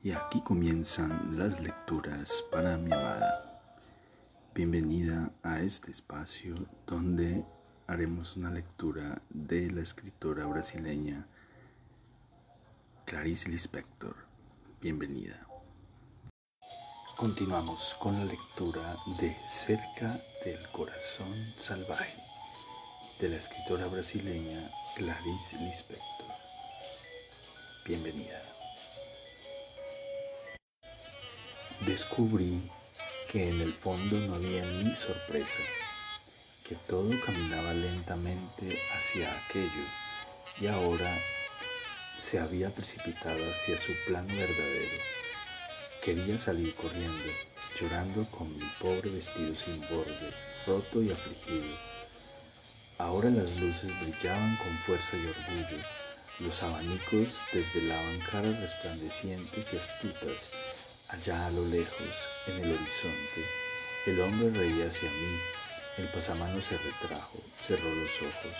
Y aquí comienzan las lecturas para mi amada. Bienvenida a este espacio donde haremos una lectura de la escritora brasileña Clarice Lispector. Bienvenida. Continuamos con la lectura de Cerca del Corazón Salvaje de la escritora brasileña Clarice Lispector. Bienvenida. Descubrí que en el fondo no había ni sorpresa, que todo caminaba lentamente hacia aquello y ahora se había precipitado hacia su plano verdadero. Quería salir corriendo, llorando con mi pobre vestido sin borde, roto y afligido. Ahora las luces brillaban con fuerza y orgullo, los abanicos desvelaban caras resplandecientes y astutas Allá a lo lejos, en el horizonte, el hombre reía hacia mí, el pasamano se retrajo, cerró los ojos.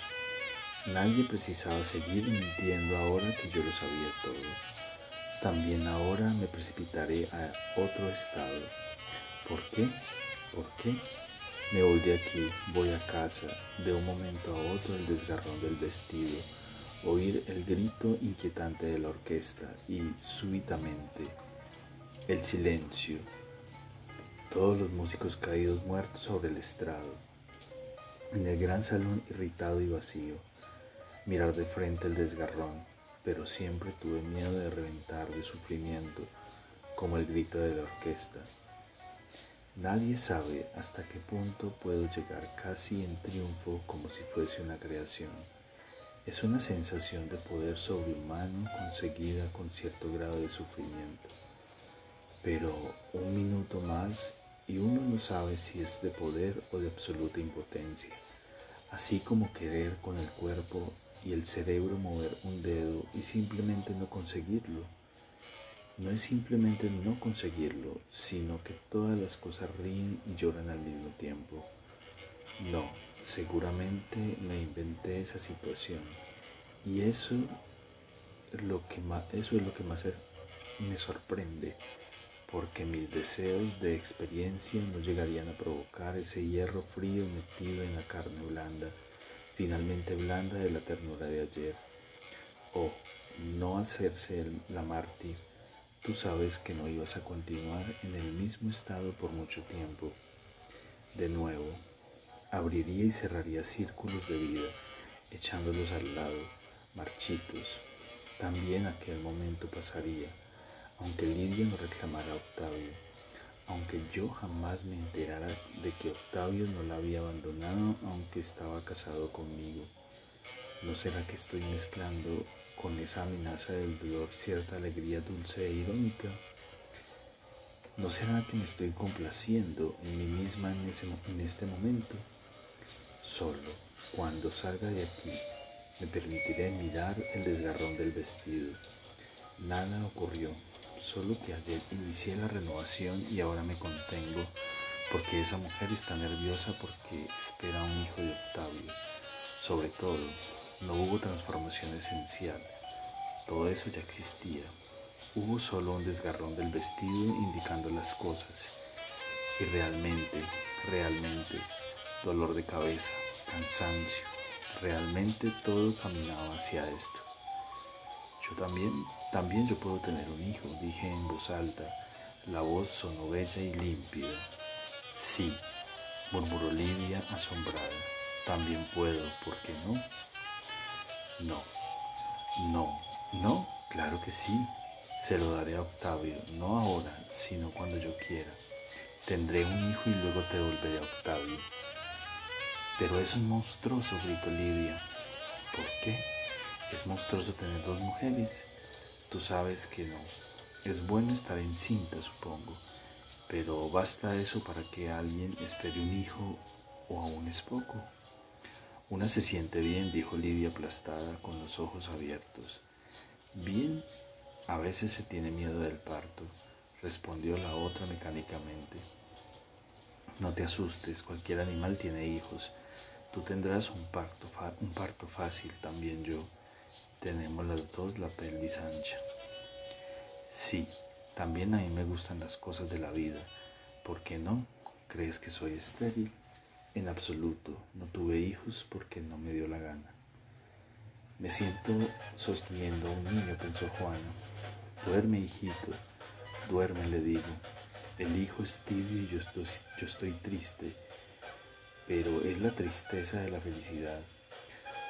Nadie precisaba seguir mintiendo ahora que yo lo sabía todo. También ahora me precipitaré a otro estado. ¿Por qué? ¿Por qué? Me voy de aquí, voy a casa, de un momento a otro el desgarrón del vestido, oír el grito inquietante de la orquesta y súbitamente el silencio, todos los músicos caídos muertos sobre el estrado, en el gran salón irritado y vacío, mirar de frente el desgarrón, pero siempre tuve miedo de reventar de sufrimiento, como el grito de la orquesta. Nadie sabe hasta qué punto puedo llegar casi en triunfo como si fuese una creación. Es una sensación de poder sobrehumano conseguida con cierto grado de sufrimiento pero un minuto más y uno no sabe si es de poder o de absoluta impotencia, así como querer con el cuerpo y el cerebro mover un dedo y simplemente no conseguirlo. No es simplemente no conseguirlo, sino que todas las cosas ríen y lloran al mismo tiempo. No, seguramente me inventé esa situación y eso es lo que más, eso es lo que más me sorprende porque mis deseos de experiencia no llegarían a provocar ese hierro frío metido en la carne blanda, finalmente blanda de la ternura de ayer. O no hacerse la mártir, tú sabes que no ibas a continuar en el mismo estado por mucho tiempo. De nuevo, abriría y cerraría círculos de vida, echándolos al lado, marchitos. También aquel momento pasaría aunque Lidia no reclamara a Octavio, aunque yo jamás me enterara de que Octavio no la había abandonado aunque estaba casado conmigo. ¿No será que estoy mezclando con esa amenaza del dolor cierta alegría dulce e irónica? ¿No será que me estoy complaciendo en mí misma en, en este momento? Solo cuando salga de aquí me permitiré mirar el desgarrón del vestido. Nada ocurrió solo que ayer inicié la renovación y ahora me contengo porque esa mujer está nerviosa porque espera un hijo de Octavio. Sobre todo, no hubo transformación esencial, todo eso ya existía. Hubo solo un desgarrón del vestido indicando las cosas. Y realmente, realmente, dolor de cabeza, cansancio, realmente todo caminaba hacia esto. Yo también también yo puedo tener un hijo, dije en voz alta. La voz sonó bella y límpida. Sí, murmuró Lidia asombrada. También puedo, ¿por qué no? No, no, no, claro que sí. Se lo daré a Octavio, no ahora, sino cuando yo quiera. Tendré un hijo y luego te devolveré a Octavio. Pero eso es monstruoso, gritó Lidia. ¿Por qué? Es monstruoso tener dos mujeres. Tú sabes que no. Es bueno estar encinta, supongo, pero basta eso para que alguien espere un hijo o aún es poco. Una se siente bien, dijo Lidia aplastada con los ojos abiertos. Bien, a veces se tiene miedo del parto, respondió la otra mecánicamente. No te asustes, cualquier animal tiene hijos. Tú tendrás un parto, un parto fácil, también yo. Tenemos las dos la pelvis ancha. Sí, También a mí me gustan las cosas de la vida. ¿Por qué no? ¿Crees que soy estéril? En absoluto, no tuve hijos porque no me dio la gana. Me siento sosteniendo a un niño, pensó Juana. Duerme, hijito, duerme, le digo. El hijo es tibio y yo estoy, yo estoy triste, pero es la tristeza de la felicidad,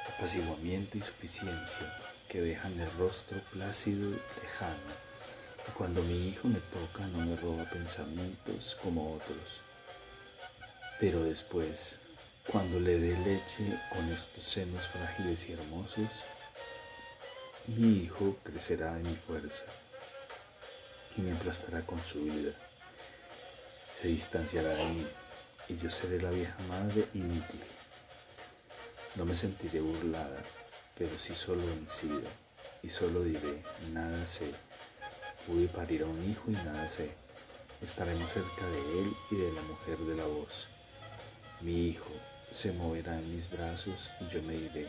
apaciguamiento y suficiencia que dejan el rostro plácido y lejano. Y cuando mi hijo me toca no me roba pensamientos como otros. Pero después, cuando le dé leche con estos senos frágiles y hermosos, mi hijo crecerá en mi fuerza y me aplastará con su vida. Se distanciará de mí y yo seré la vieja madre inútil. No me sentiré burlada, pero sí solo vencida, y solo diré, nada sé. Pude parir a un hijo y nada sé. Estaremos cerca de él y de la mujer de la voz. Mi hijo se moverá en mis brazos y yo me diré,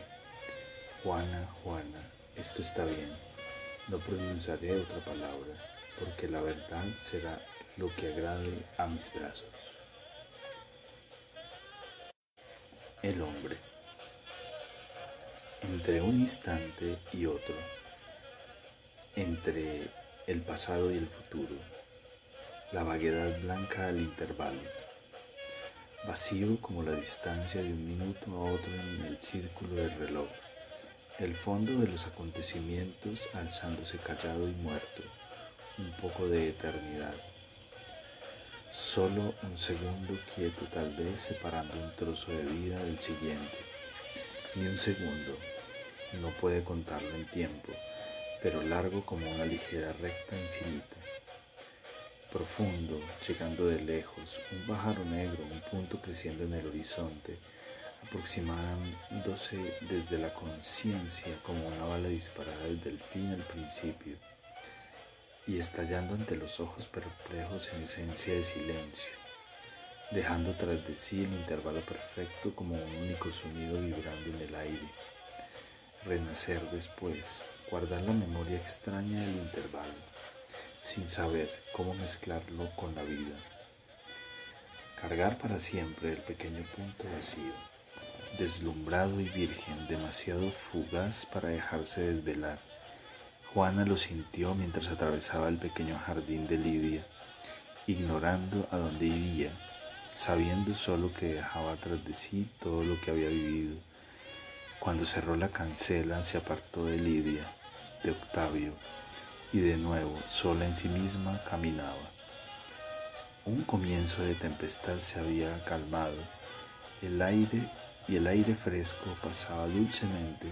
Juana, Juana, esto está bien. No pronunciaré otra palabra, porque la verdad será lo que agrade a mis brazos. El hombre. Entre un instante y otro, entre el pasado y el futuro, la vaguedad blanca al intervalo, vacío como la distancia de un minuto a otro en el círculo del reloj, el fondo de los acontecimientos alzándose callado y muerto, un poco de eternidad. Solo un segundo quieto tal vez separando un trozo de vida del siguiente. Ni un segundo, no puede contarlo en tiempo, pero largo como una ligera recta infinita. Profundo, llegando de lejos, un pájaro negro, un punto creciendo en el horizonte, aproximándose desde la conciencia como una bala disparada desde el fin al principio y estallando ante los ojos perplejos en esencia de silencio, dejando tras de sí el intervalo perfecto como un único sonido vibrando en el aire. Renacer después, guardar la memoria extraña del intervalo, sin saber cómo mezclarlo con la vida. Cargar para siempre el pequeño punto vacío, deslumbrado y virgen, demasiado fugaz para dejarse desvelar Juana lo sintió mientras atravesaba el pequeño jardín de Lidia, ignorando a dónde iría, sabiendo solo que dejaba tras de sí todo lo que había vivido. Cuando cerró la cancela se apartó de Lidia, de Octavio, y de nuevo, sola en sí misma, caminaba. Un comienzo de tempestad se había calmado, el aire y el aire fresco pasaba dulcemente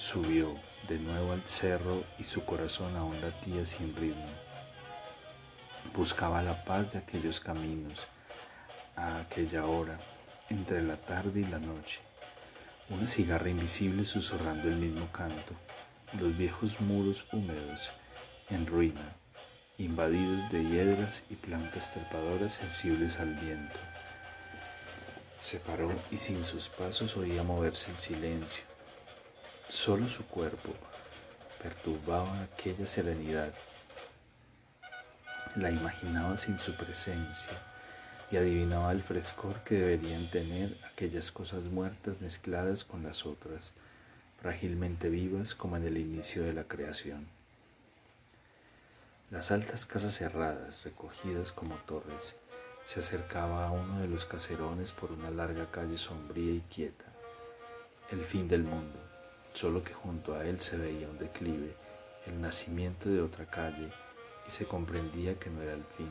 Subió de nuevo al cerro y su corazón aún latía sin ritmo. Buscaba la paz de aquellos caminos, a aquella hora, entre la tarde y la noche. Una cigarra invisible susurrando el mismo canto, los viejos muros húmedos, en ruina, invadidos de hiedras y plantas trepadoras sensibles al viento. Se paró y sin sus pasos oía moverse el silencio Solo su cuerpo perturbaba aquella serenidad. La imaginaba sin su presencia y adivinaba el frescor que deberían tener aquellas cosas muertas mezcladas con las otras, frágilmente vivas como en el inicio de la creación. Las altas casas cerradas, recogidas como torres, se acercaba a uno de los caserones por una larga calle sombría y quieta, el fin del mundo solo que junto a él se veía un declive, el nacimiento de otra calle, y se comprendía que no era el fin.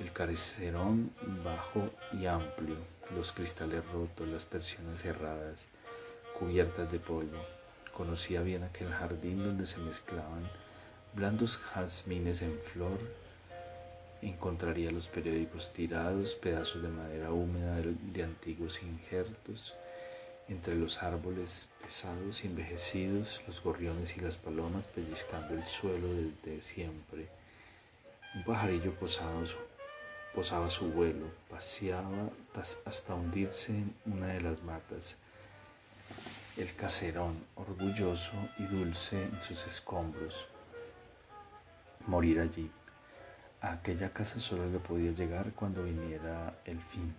El carecerón bajo y amplio, los cristales rotos, las persianas cerradas, cubiertas de polvo. Conocía bien aquel jardín donde se mezclaban blandos jazmines en flor. Encontraría los periódicos tirados, pedazos de madera húmeda de antiguos injertos, entre los árboles pesados y envejecidos, los gorriones y las palomas pellizcando el suelo desde siempre. Un pajarillo posaba su vuelo, paseaba hasta hundirse en una de las matas. El caserón, orgulloso y dulce en sus escombros. morir allí. A aquella casa solo le podía llegar cuando viniera el fin.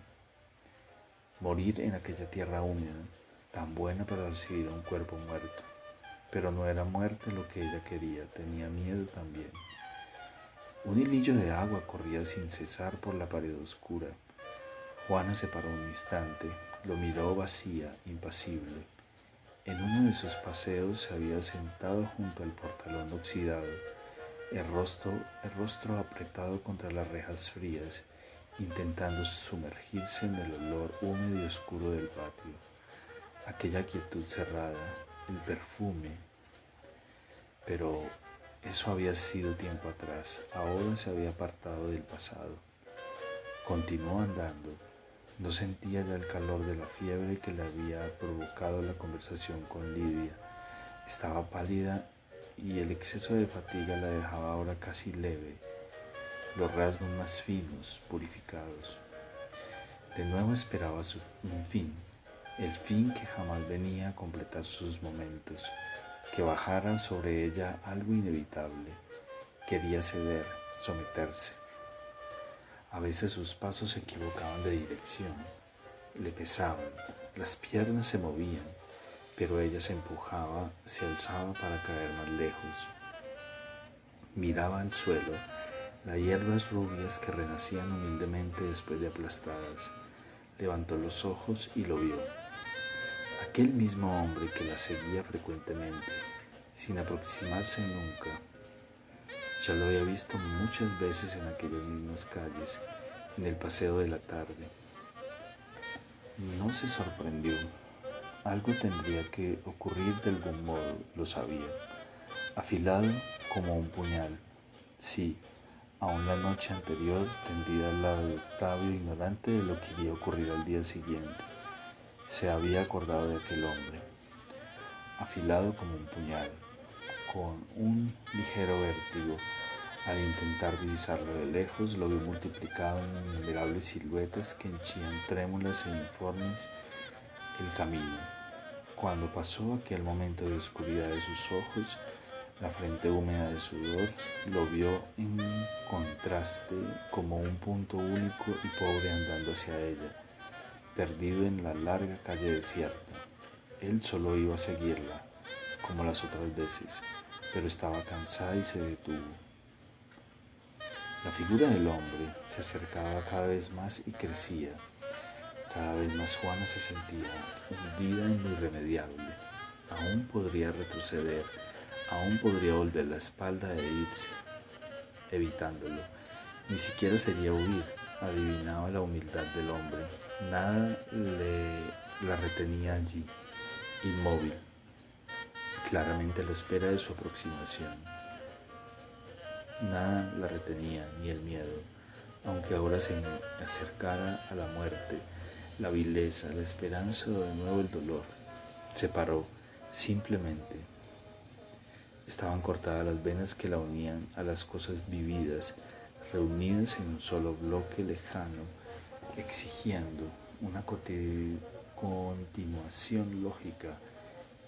Morir en aquella tierra húmeda, tan buena para recibir un cuerpo muerto. Pero no era muerte lo que ella quería, tenía miedo también. Un hilillo de agua corría sin cesar por la pared oscura. Juana se paró un instante, lo miró vacía, impasible. En uno de sus paseos se había sentado junto al portalón oxidado, el rostro, el rostro apretado contra las rejas frías, intentando sumergirse en el olor húmedo y oscuro del patio. Aquella quietud cerrada, el perfume. Pero eso había sido tiempo atrás, ahora se había apartado del pasado. Continuó andando. No sentía ya el calor de la fiebre que le había provocado la conversación con Lidia. Estaba pálida y el exceso de fatiga la dejaba ahora casi leve, los rasgos más finos, purificados. De nuevo esperaba su, un fin, el fin que jamás venía a completar sus momentos, que bajara sobre ella algo inevitable. Quería ceder, someterse. A veces sus pasos se equivocaban de dirección, le pesaban, las piernas se movían, pero ella se empujaba, se alzaba para caer más lejos. Miraba al suelo las hierbas rubias que renacían humildemente después de aplastadas. Levantó los ojos y lo vio. Aquel mismo hombre que la seguía frecuentemente, sin aproximarse nunca. Ya lo había visto muchas veces en aquellas mismas calles, en el paseo de la tarde. No se sorprendió. Algo tendría que ocurrir de algún modo, lo sabía. Afilado como un puñal. Sí, aún la noche anterior, tendida al lado de Octavio, ignorante de lo que iría a ocurrir al día siguiente, se había acordado de aquel hombre, afilado como un puñal, con un ligero vértigo. Al intentar divisarlo de lejos, lo vio multiplicado en innumerables siluetas que henchían trémulas e informes el camino. Cuando pasó aquel momento de oscuridad de sus ojos, la frente húmeda de sudor lo vio en contraste como un punto único y pobre andando hacia ella, perdido en la larga calle desierta. Él solo iba a seguirla, como las otras veces, pero estaba cansada y se detuvo. La figura del hombre se acercaba cada vez más y crecía. Cada vez más Juana se sentía hundida en lo irremediable. Aún podría retroceder, aún podría volver la espalda e irse, evitándolo. Ni siquiera sería huir, adivinaba la humildad del hombre. Nada le la retenía allí, inmóvil, claramente a la espera de su aproximación. Nada la retenía, ni el miedo, aunque ahora se acercara a la muerte la vileza, la esperanza o de nuevo el dolor. Se paró, simplemente. Estaban cortadas las venas que la unían a las cosas vividas, reunidas en un solo bloque lejano, exigiendo una continuación lógica,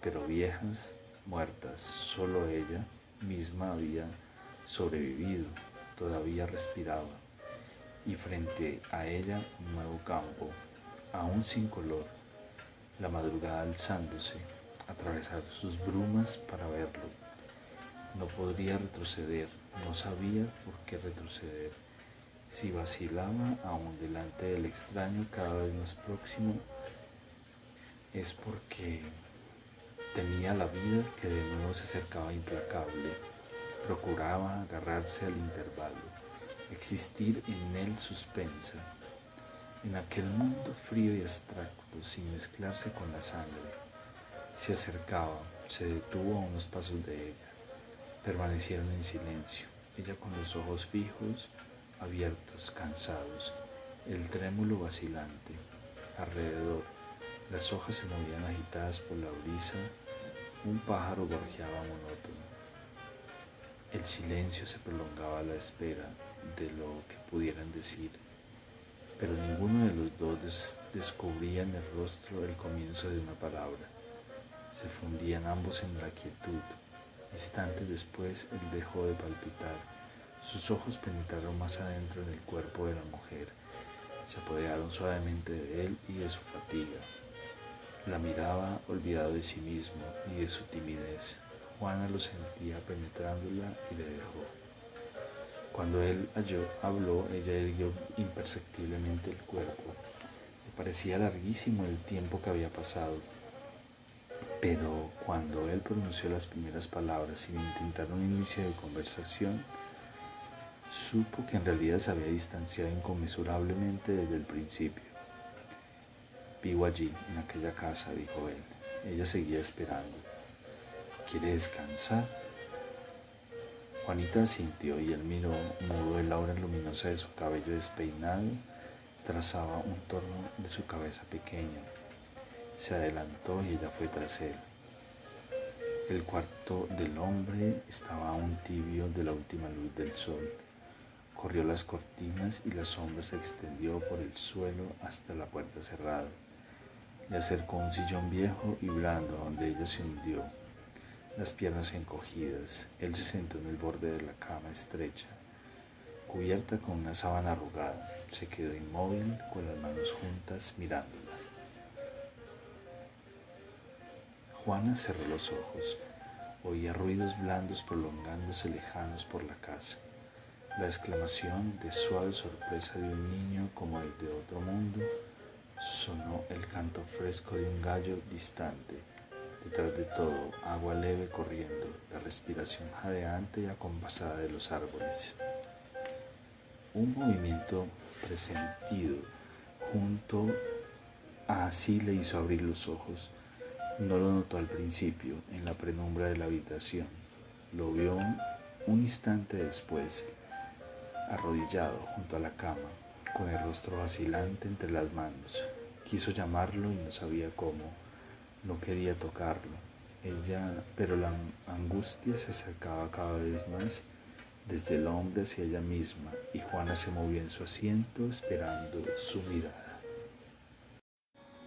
pero viejas, muertas. Solo ella misma había sobrevivido, todavía respiraba, y frente a ella un nuevo campo, aún sin color, la madrugada alzándose, atravesar sus brumas para verlo. No podría retroceder, no sabía por qué retroceder. Si vacilaba aún delante del extraño cada vez más próximo, es porque temía la vida que de nuevo se acercaba implacable. Procuraba agarrarse al intervalo, existir en él suspensa en aquel mundo frío y abstracto, sin mezclarse con la sangre. Se acercaba, se detuvo a unos pasos de ella. Permanecieron en silencio, ella con los ojos fijos, abiertos, cansados, el trémulo vacilante. Alrededor, las hojas se movían agitadas por la brisa, un pájaro gorjeaba monótono. El silencio se prolongaba a la espera de lo que pudieran decir pero ninguno de los dos descubría en el rostro el comienzo de una palabra. Se fundían ambos en la quietud. Instantes después él dejó de palpitar, Sus ojos penetraron más adentro en el cuerpo de la mujer, se apoderaron suavemente de él y de su fatiga. La miraba olvidado de sí mismo y de su timidez. Juana lo sentía penetrándola y le dejó. Cuando él habló, ella erguió imperceptiblemente el cuerpo. Le parecía larguísimo el tiempo que había pasado. Pero cuando él pronunció las primeras palabras sin intentar un inicio de conversación, supo que en realidad se había distanciado inconmensurablemente desde el principio. Vivo allí, en aquella casa, dijo él. Ella seguía esperando. ¿Quiere descansar? Juanita sintió y él miró, mudo el aura luminosa de su cabello despeinado, trazaba un torno de su cabeza pequeña. Se adelantó y ella fue tras él. El cuarto del hombre estaba aún tibio de la última luz del sol. Corrió las cortinas y la sombra se extendió por el suelo hasta la puerta cerrada. Le acercó un sillón viejo y blando donde ella se hundió las piernas encogidas. Él se sentó en el borde de la cama estrecha, cubierta con una sábana arrugada. Se quedó inmóvil con las manos juntas mirándola. Juana cerró los ojos. Oía ruidos blandos prolongándose lejanos por la casa. La exclamación de suave sorpresa de un niño como el de otro mundo sonó el canto fresco de un gallo distante Detrás de todo, agua leve corriendo, la respiración jadeante y acompasada de los árboles. Un movimiento presentido junto a así le hizo abrir los ojos. No lo notó al principio, en la penumbra de la habitación. Lo vio un instante después, arrodillado junto a la cama, con el rostro vacilante entre las manos. Quiso llamarlo y no sabía cómo no quería tocarlo. Ella, pero la angustia se acercaba cada vez más desde el hombre hacia ella misma y Juana se movió en su asiento esperando su mirada.